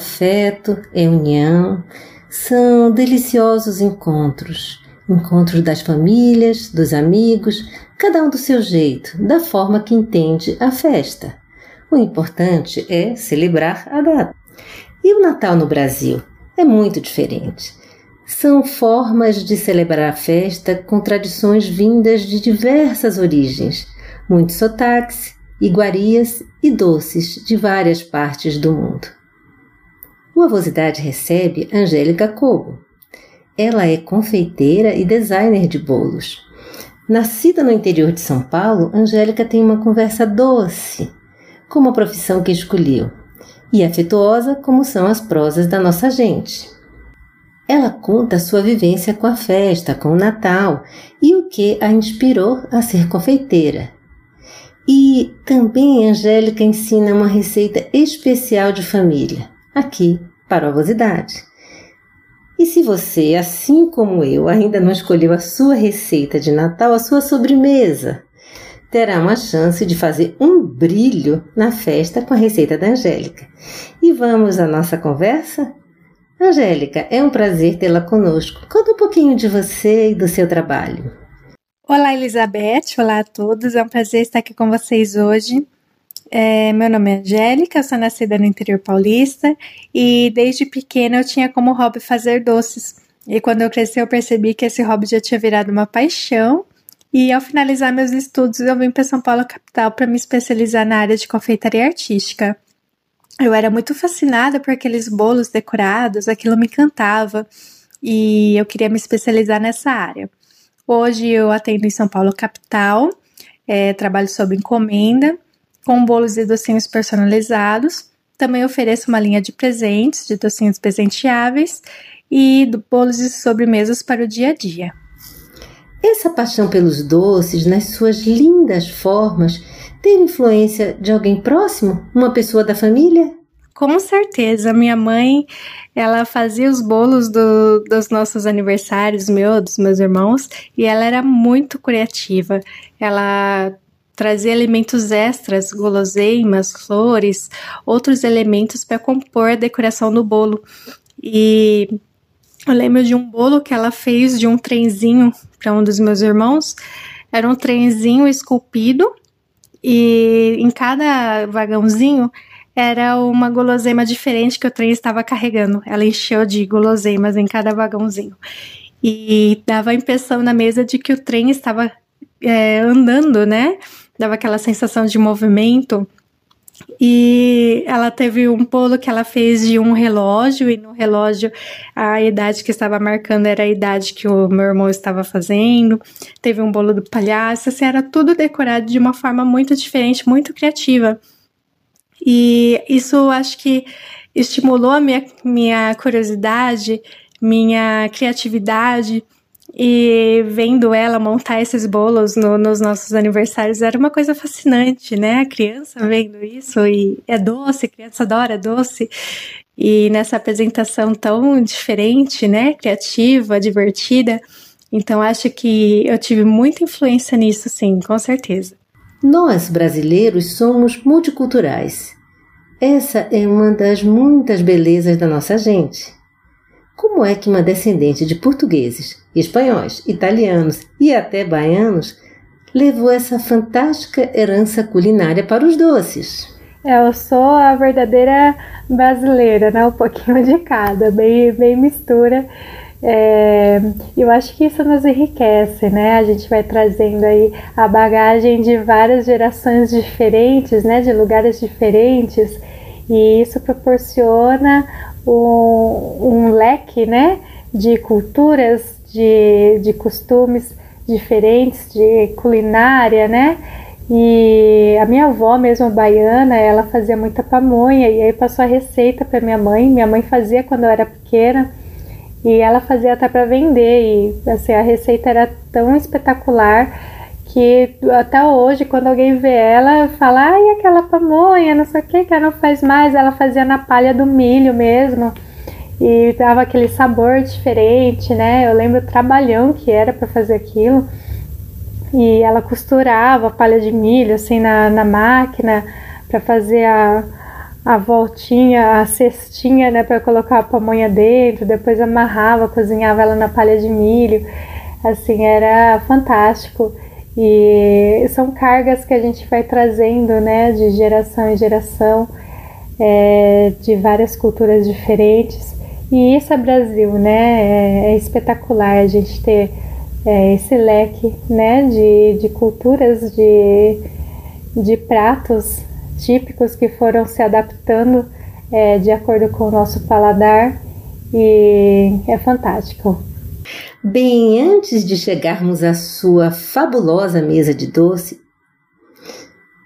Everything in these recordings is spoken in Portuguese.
Afeto, é união, são deliciosos encontros. Encontros das famílias, dos amigos, cada um do seu jeito, da forma que entende a festa. O importante é celebrar a data. E o Natal no Brasil é muito diferente. São formas de celebrar a festa com tradições vindas de diversas origens, muitos sotaques, iguarias e doces de várias partes do mundo. O Avosidade recebe Angélica Cobo. Ela é confeiteira e designer de bolos. Nascida no interior de São Paulo, Angélica tem uma conversa doce, como a profissão que escolheu, e afetuosa como são as prosas da nossa gente. Ela conta sua vivência com a festa, com o Natal e o que a inspirou a ser confeiteira e também Angélica ensina uma receita especial de família, aqui para a Avosidade. E se você, assim como eu, ainda não escolheu a sua receita de Natal, a sua sobremesa, terá uma chance de fazer um brilho na festa com a receita da Angélica. E vamos à nossa conversa? Angélica, é um prazer tê-la conosco. Conta um pouquinho de você e do seu trabalho. Olá, Elizabeth. Olá a todos. É um prazer estar aqui com vocês hoje. É, meu nome é Angélica, sou nascida no interior paulista e desde pequena eu tinha como hobby fazer doces. E quando eu cresci, eu percebi que esse hobby já tinha virado uma paixão. E ao finalizar meus estudos, eu vim para São Paulo, capital, para me especializar na área de confeitaria artística. Eu era muito fascinada por aqueles bolos decorados, aquilo me encantava e eu queria me especializar nessa área. Hoje eu atendo em São Paulo, capital, é, trabalho sob encomenda, com bolos e docinhos personalizados. Também ofereço uma linha de presentes, de docinhos presenteáveis e bolos e sobremesas para o dia a dia. Essa paixão pelos doces, nas suas lindas formas, teve influência de alguém próximo? Uma pessoa da família? Com certeza, minha mãe, ela fazia os bolos do, dos nossos aniversários, meu, dos meus irmãos, e ela era muito criativa. Ela trazia elementos extras, guloseimas, flores, outros elementos para compor a decoração do bolo. E eu lembro de um bolo que ela fez de um trenzinho para um dos meus irmãos. Era um trenzinho esculpido e em cada vagãozinho era uma guloseima diferente que o trem estava carregando. Ela encheu de guloseimas em cada vagãozinho. E dava a impressão na mesa de que o trem estava é, andando, né? Dava aquela sensação de movimento. E ela teve um bolo que ela fez de um relógio, e no relógio a idade que estava marcando era a idade que o meu irmão estava fazendo. Teve um bolo do palhaço, assim, era tudo decorado de uma forma muito diferente, muito criativa. E isso acho que estimulou a minha, minha curiosidade, minha criatividade. E vendo ela montar esses bolos no, nos nossos aniversários era uma coisa fascinante, né? A criança vendo isso e é doce, a criança adora doce. E nessa apresentação tão diferente, né? Criativa, divertida. Então acho que eu tive muita influência nisso, sim, com certeza. Nós, brasileiros, somos multiculturais. Essa é uma das muitas belezas da nossa gente. Como é que uma descendente de portugueses, espanhóis, italianos e até baianos levou essa fantástica herança culinária para os doces. Eu sou a verdadeira brasileira, né? Um pouquinho de cada, bem, bem mistura. É, eu acho que isso nos enriquece, né? A gente vai trazendo aí a bagagem de várias gerações diferentes, né? De lugares diferentes, e isso proporciona um, um leque, né? De culturas, de, de costumes diferentes, de culinária, né? E a minha avó, mesmo baiana, ela fazia muita pamonha e aí passou a receita para minha mãe. Minha mãe fazia quando eu era pequena e ela fazia até para vender e assim a receita era tão espetacular que até hoje quando alguém vê ela fala ai aquela pamonha não sei o que que ela não faz mais ela fazia na palha do milho mesmo e dava aquele sabor diferente né eu lembro o trabalhão que era para fazer aquilo e ela costurava a palha de milho assim na, na máquina para fazer a a voltinha, a cestinha, né, para colocar a pamonha dentro, depois amarrava, cozinhava ela na palha de milho. Assim, era fantástico. E são cargas que a gente vai trazendo, né, de geração em geração, é, de várias culturas diferentes. E isso é Brasil, né? É, é espetacular a gente ter é, esse leque, né, de, de culturas, de, de pratos típicos que foram se adaptando é, de acordo com o nosso paladar e é fantástico. Bem, antes de chegarmos à sua fabulosa mesa de doce,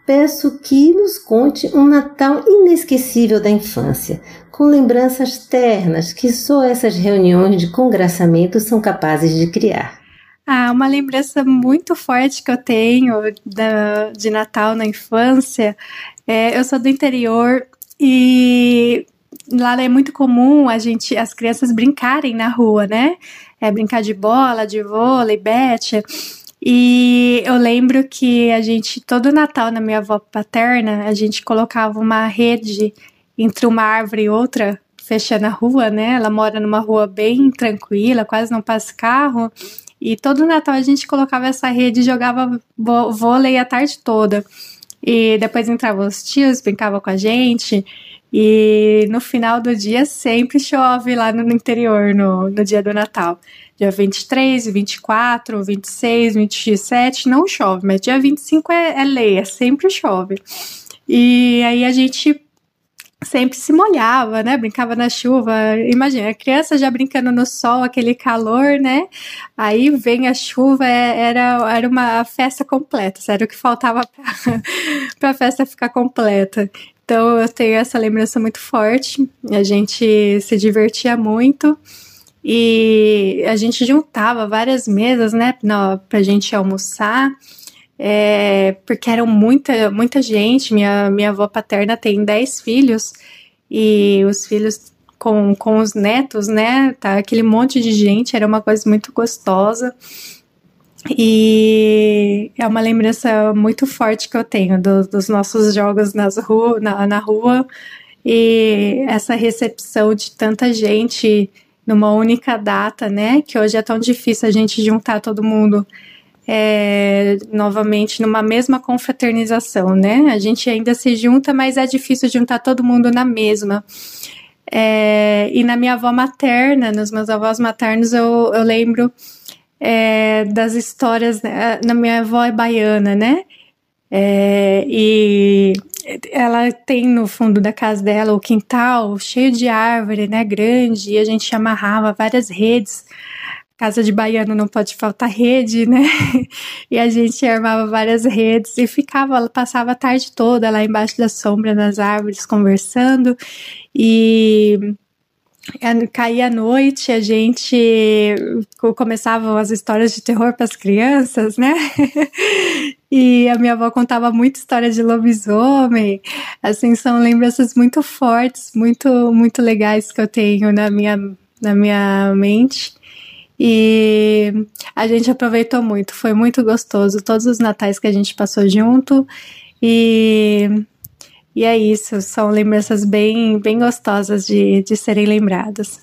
peço que nos conte um Natal inesquecível da infância, com lembranças ternas que só essas reuniões de congraçamento são capazes de criar. Ah, uma lembrança muito forte que eu tenho da, de Natal na infância. É, eu sou do interior e lá é muito comum a gente, as crianças brincarem na rua, né? É brincar de bola, de vôlei, bete. E eu lembro que a gente, todo Natal na minha avó paterna, a gente colocava uma rede entre uma árvore e outra, fechando a rua, né? Ela mora numa rua bem tranquila, quase não passa carro. E todo Natal a gente colocava essa rede e jogava vôlei a tarde toda. E depois entravam os tios, brincavam com a gente. E no final do dia sempre chove lá no interior, no, no dia do Natal. Dia 23, 24, 26, 27 não chove, mas dia 25 é, é lei, é sempre chove. E aí a gente sempre se molhava, né? Brincava na chuva. Imagina, a criança já brincando no sol, aquele calor, né? Aí vem a chuva, é, era, era uma festa completa, era o que faltava para a festa ficar completa. Então eu tenho essa lembrança muito forte. A gente se divertia muito e a gente juntava várias mesas, né, para a gente almoçar é, porque eram muita, muita gente. Minha, minha avó paterna tem 10 filhos e os filhos com, com os netos, né? Tá aquele monte de gente, era uma coisa muito gostosa. E é uma lembrança muito forte que eu tenho do, dos nossos jogos nas rua, na, na rua e essa recepção de tanta gente numa única data, né? Que hoje é tão difícil a gente juntar todo mundo é, novamente numa mesma confraternização, né? A gente ainda se junta, mas é difícil juntar todo mundo na mesma. É, e na minha avó materna, nos meus avós maternos, eu, eu lembro é, das histórias. Né? Na minha avó é baiana, né? É, e ela tem no fundo da casa dela o quintal cheio de árvore, né? Grande, e a gente amarrava várias redes casa de baiano não pode faltar rede, né? E a gente armava várias redes e ficava, passava a tarde toda lá embaixo da sombra das árvores conversando e caía a noite, a gente começava as histórias de terror para as crianças, né? e a minha avó contava muita história de lobisomem. Assim, são lembranças muito fortes, muito muito legais que eu tenho na minha na minha mente. E a gente aproveitou muito, foi muito gostoso. Todos os natais que a gente passou junto. E, e é isso, são lembranças bem, bem gostosas de, de serem lembradas.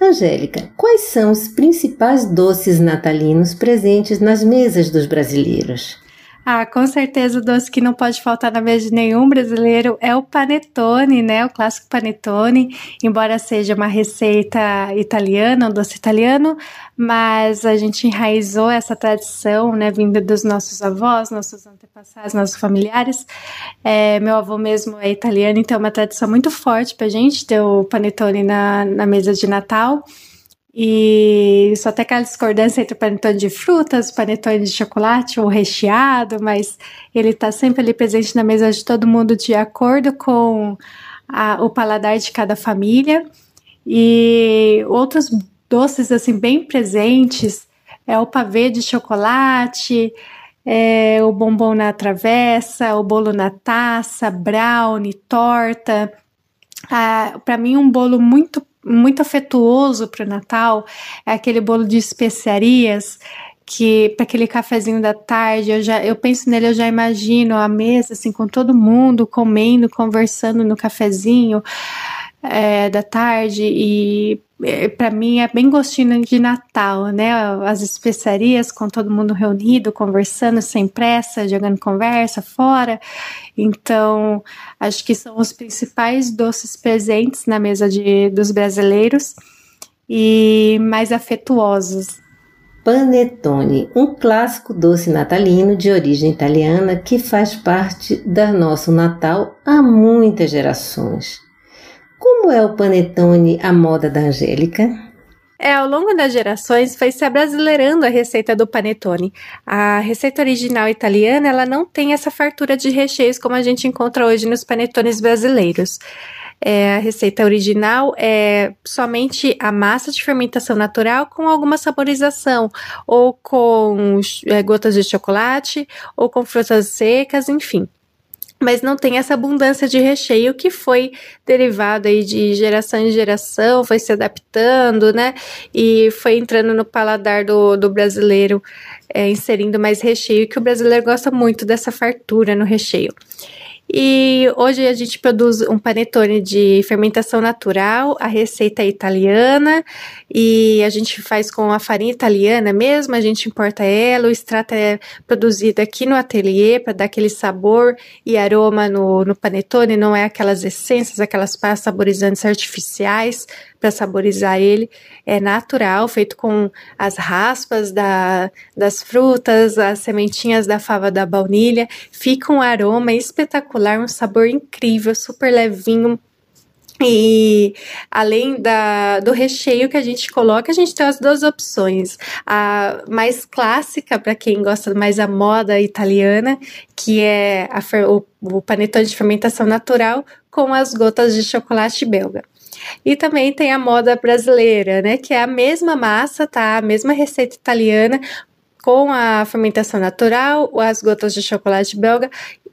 Angélica, quais são os principais doces natalinos presentes nas mesas dos brasileiros? Ah, com certeza o doce que não pode faltar na mesa de nenhum brasileiro é o panetone, né? O clássico panetone, embora seja uma receita italiana, um doce italiano, mas a gente enraizou essa tradição, né, vinda dos nossos avós, nossos antepassados, nossos familiares. É, meu avô mesmo é italiano, então é uma tradição muito forte pra gente ter o panetone na, na mesa de Natal. E só tem aquela discordância entre o panetone de frutas, o panetone de chocolate ou recheado, mas ele está sempre ali presente na mesa de todo mundo de acordo com a, o paladar de cada família. E outros doces assim bem presentes é o pavê de chocolate, é o bombom na travessa, o bolo na taça, brownie, torta. Ah, Para mim, um bolo muito muito afetuoso para o Natal é aquele bolo de especiarias que para aquele cafezinho da tarde, eu já eu penso nele, eu já imagino a mesa assim com todo mundo comendo, conversando no cafezinho é, da tarde e é, para mim é bem gostinho de Natal, né? As especiarias com todo mundo reunido, conversando sem pressa, jogando conversa fora. Então, acho que são os principais doces presentes na mesa de, dos brasileiros e mais afetuosos. Panetone, um clássico doce natalino de origem italiana que faz parte da nosso Natal há muitas gerações. Como é o panetone à moda da Angélica? É, ao longo das gerações foi se abrasileirando a receita do panetone. A receita original italiana, ela não tem essa fartura de recheios como a gente encontra hoje nos panetones brasileiros. É, a receita original é somente a massa de fermentação natural com alguma saborização, ou com é, gotas de chocolate, ou com frutas secas, enfim mas não tem essa abundância de recheio que foi derivado aí de geração em geração, foi se adaptando, né? E foi entrando no paladar do, do brasileiro, é, inserindo mais recheio, que o brasileiro gosta muito dessa fartura no recheio. E hoje a gente produz um panetone de fermentação natural, a receita é italiana e a gente faz com a farinha italiana mesmo, a gente importa ela, o extrato é produzido aqui no ateliê para dar aquele sabor e aroma no, no panetone, não é aquelas essências, aquelas pastas saborizantes artificiais para saborizar ele, é natural, feito com as raspas da, das frutas, as sementinhas da fava da baunilha, fica um aroma espetacular, um sabor incrível, super levinho, e além da, do recheio que a gente coloca, a gente tem as duas opções. A mais clássica, para quem gosta mais da moda italiana, que é a, o, o panetone de fermentação natural com as gotas de chocolate belga. E também tem a moda brasileira, né? Que é a mesma massa, tá? A mesma receita italiana, com a fermentação natural, as gotas de chocolate belga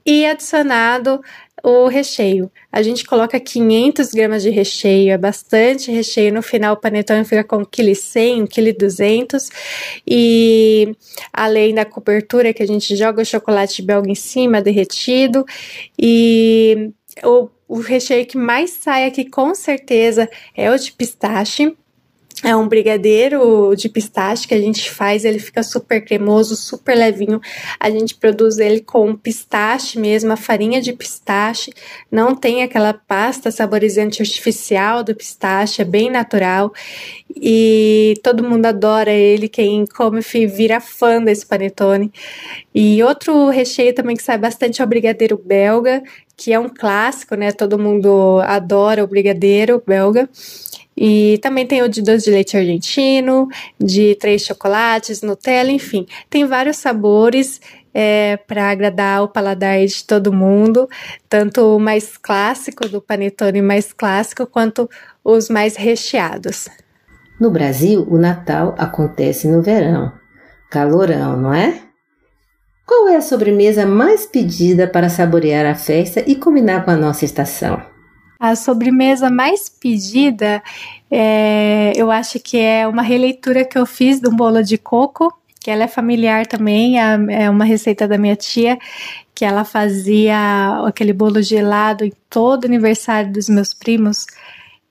e adicionado o recheio. A gente coloca 500 gramas de recheio, é bastante recheio. No final, o panetone fica com 1,1 kg, 1,2 kg. E além da cobertura, que a gente joga o chocolate belga em cima, derretido. E o, o recheio que mais sai aqui, com certeza, é o de pistache. É um brigadeiro de pistache que a gente faz, ele fica super cremoso, super levinho. A gente produz ele com pistache mesmo, a farinha de pistache. Não tem aquela pasta saborizante artificial do pistache, é bem natural. E todo mundo adora ele, quem come vira fã desse panetone. E outro recheio também que sai bastante é o brigadeiro belga, que é um clássico, né? Todo mundo adora o brigadeiro belga. E também tem o de doce de leite argentino, de três chocolates, Nutella, enfim. Tem vários sabores é, para agradar o paladar de todo mundo, tanto o mais clássico do panetone mais clássico, quanto os mais recheados. No Brasil, o Natal acontece no verão. Calorão, não é? Qual é a sobremesa mais pedida para saborear a festa e combinar com a nossa estação? A sobremesa mais pedida, é, eu acho que é uma releitura que eu fiz de um bolo de coco, que ela é familiar também, é, é uma receita da minha tia, que ela fazia aquele bolo gelado em todo aniversário dos meus primos.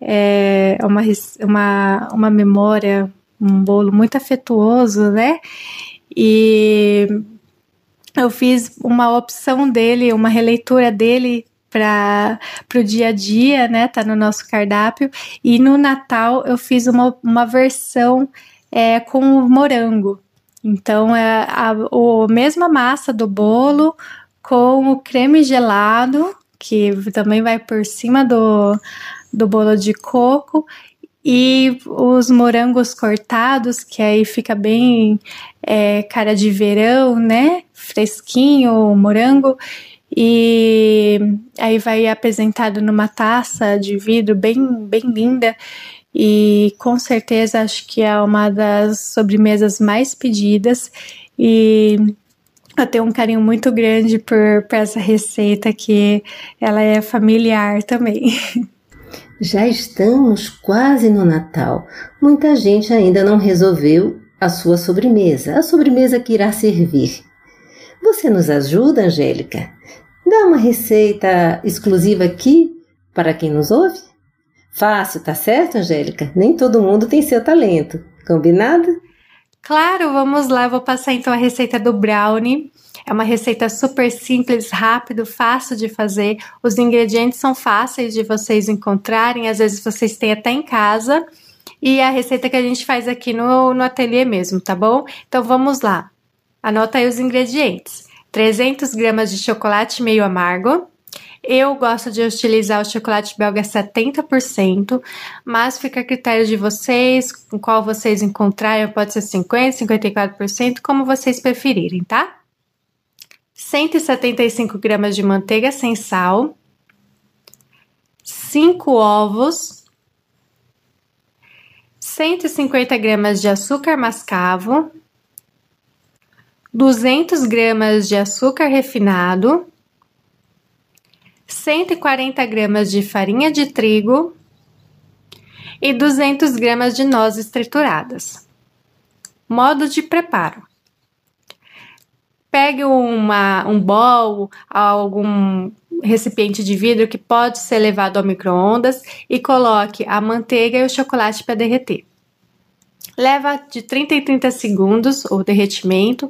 É uma, uma, uma memória, um bolo muito afetuoso, né? E eu fiz uma opção dele, uma releitura dele para o dia a dia, né? Tá no nosso cardápio. E no Natal eu fiz uma, uma versão é, com morango. Então é a, a mesma massa do bolo com o creme gelado, que também vai por cima do, do bolo de coco, e os morangos cortados, que aí fica bem é, cara de verão, né? Fresquinho o morango. E aí vai apresentado numa taça de vidro bem, bem linda. E com certeza acho que é uma das sobremesas mais pedidas. E eu tenho um carinho muito grande por, por essa receita, que ela é familiar também. Já estamos quase no Natal. Muita gente ainda não resolveu a sua sobremesa, a sobremesa que irá servir. Você nos ajuda, Angélica? Dá uma receita exclusiva aqui para quem nos ouve? Fácil, tá certo, Angélica? Nem todo mundo tem seu talento. Combinado? Claro, vamos lá. vou passar então a receita do brownie. É uma receita super simples, rápido, fácil de fazer. Os ingredientes são fáceis de vocês encontrarem, às vezes vocês têm até em casa. E a receita que a gente faz aqui no, no ateliê mesmo, tá bom? Então vamos lá. Anota aí os ingredientes: 300 gramas de chocolate meio amargo. Eu gosto de utilizar o chocolate belga 70%, mas fica a critério de vocês, com qual vocês encontrarem, pode ser 50%, 54%, como vocês preferirem, tá? 175 gramas de manteiga sem sal, 5 ovos, 150 gramas de açúcar mascavo, 200 gramas de açúcar refinado, 140 gramas de farinha de trigo e 200 gramas de nozes trituradas. Modo de preparo: pegue uma, um bol, algum recipiente de vidro que pode ser levado ao micro-ondas e coloque a manteiga e o chocolate para derreter. Leva de 30 em 30 segundos o derretimento.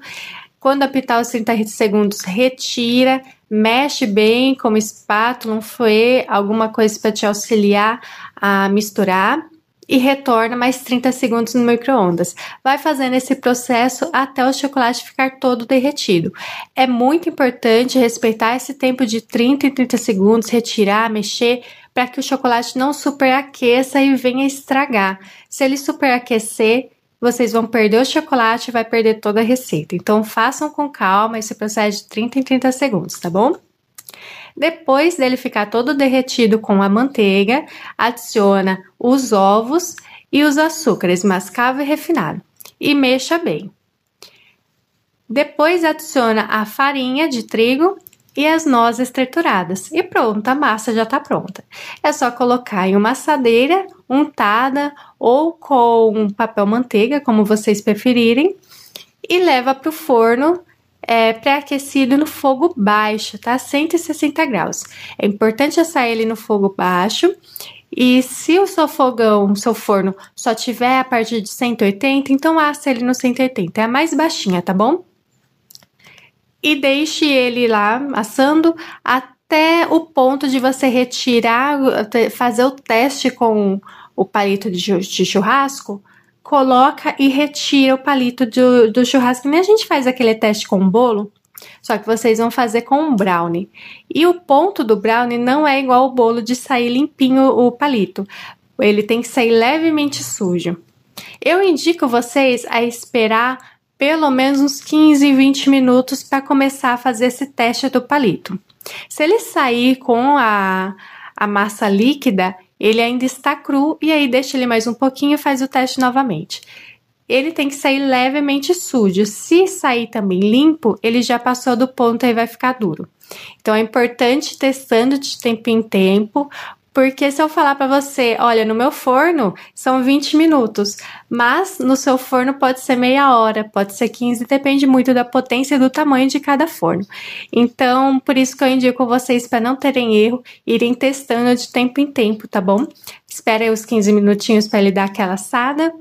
Quando apitar os 30 segundos, retira, mexe bem com espátula, um fouet, alguma coisa para te auxiliar a misturar e retorna mais 30 segundos no micro-ondas. Vai fazendo esse processo até o chocolate ficar todo derretido. É muito importante respeitar esse tempo de 30 e 30 segundos, retirar, mexer, para que o chocolate não superaqueça e venha estragar. Se ele superaquecer, vocês vão perder o chocolate e vai perder toda a receita. Então façam com calma esse processo de 30 em 30 segundos, tá bom? Depois dele ficar todo derretido com a manteiga, adiciona os ovos e os açúcares mascavo e refinado e mexa bem. Depois adiciona a farinha de trigo e as nozes trituradas. E pronto, a massa já está pronta. É só colocar em uma assadeira untada ou com papel manteiga, como vocês preferirem, e leva para o forno é, pré-aquecido no fogo baixo, tá? 160 graus. É importante assar ele no fogo baixo. E se o seu fogão, o seu forno, só tiver a partir de 180, então assa ele no 180. É a mais baixinha, tá bom? E deixe ele lá assando até o ponto de você retirar, fazer o teste com o palito de churrasco coloca e retira o palito do, do churrasco. Nem a gente faz aquele teste com o bolo, só que vocês vão fazer com um brownie. E o ponto do brownie não é igual ao bolo de sair limpinho o palito. Ele tem que sair levemente sujo. Eu indico vocês a esperar pelo menos uns 15, 20 minutos para começar a fazer esse teste do palito. Se ele sair com a, a massa líquida, ele ainda está cru e aí deixa ele mais um pouquinho e faz o teste novamente. Ele tem que sair levemente sujo. Se sair também limpo, ele já passou do ponto e vai ficar duro. Então é importante testando de tempo em tempo, porque se eu falar para você, olha, no meu forno são 20 minutos, mas no seu forno pode ser meia hora, pode ser 15, depende muito da potência e do tamanho de cada forno. Então, por isso que eu indico vocês para não terem erro, irem testando de tempo em tempo, tá bom? Espera aí os 15 minutinhos para ele dar aquela assada.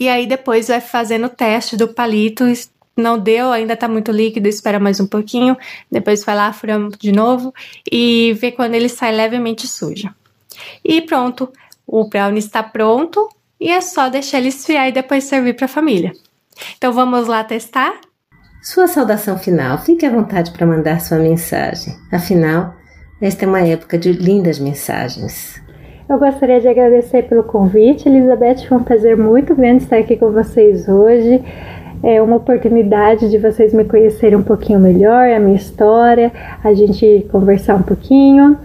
E aí depois vai fazendo o teste do palito não deu, ainda tá muito líquido, espera mais um pouquinho, depois vai lá, fura de novo e vê quando ele sai levemente sujo. E pronto, o brownie está pronto e é só deixar ele esfriar e depois servir para a família. Então vamos lá testar? Sua saudação final, fique à vontade para mandar sua mensagem. Afinal, esta é uma época de lindas mensagens. Eu gostaria de agradecer pelo convite, Elizabeth. Foi um prazer muito grande estar aqui com vocês hoje. É uma oportunidade de vocês me conhecerem um pouquinho melhor, a minha história, a gente conversar um pouquinho.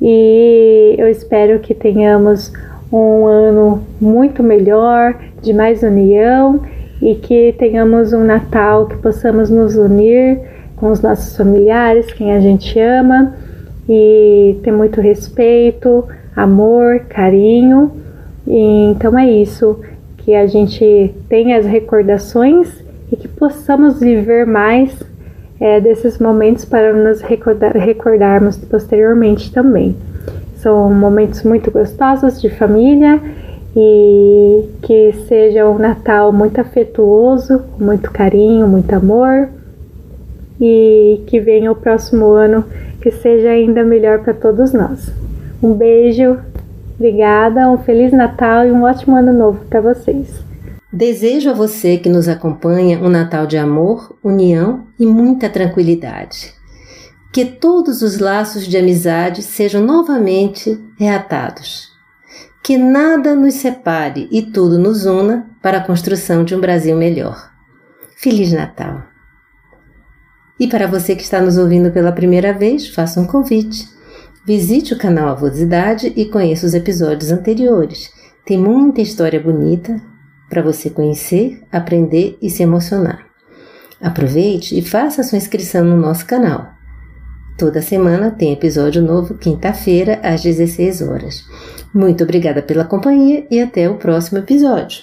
E eu espero que tenhamos um ano muito melhor, de mais união e que tenhamos um Natal que possamos nos unir com os nossos familiares, quem a gente ama e ter muito respeito, amor, carinho. E, então é isso, que a gente tenha as recordações e que possamos viver mais é, desses momentos para nos recordar, recordarmos posteriormente também. São momentos muito gostosos de família e que seja um Natal muito afetuoso, muito carinho, muito amor e que venha o próximo ano que seja ainda melhor para todos nós. Um beijo, obrigada, um feliz Natal e um ótimo ano novo para vocês. Desejo a você que nos acompanha um Natal de amor, união e muita tranquilidade que todos os laços de amizade sejam novamente reatados. Que nada nos separe e tudo nos una para a construção de um Brasil melhor. Feliz Natal! E para você que está nos ouvindo pela primeira vez, faça um convite. Visite o canal Avosidade e conheça os episódios anteriores. Tem muita história bonita para você conhecer, aprender e se emocionar. Aproveite e faça sua inscrição no nosso canal. Toda semana tem episódio novo, quinta-feira, às 16 horas. Muito obrigada pela companhia e até o próximo episódio.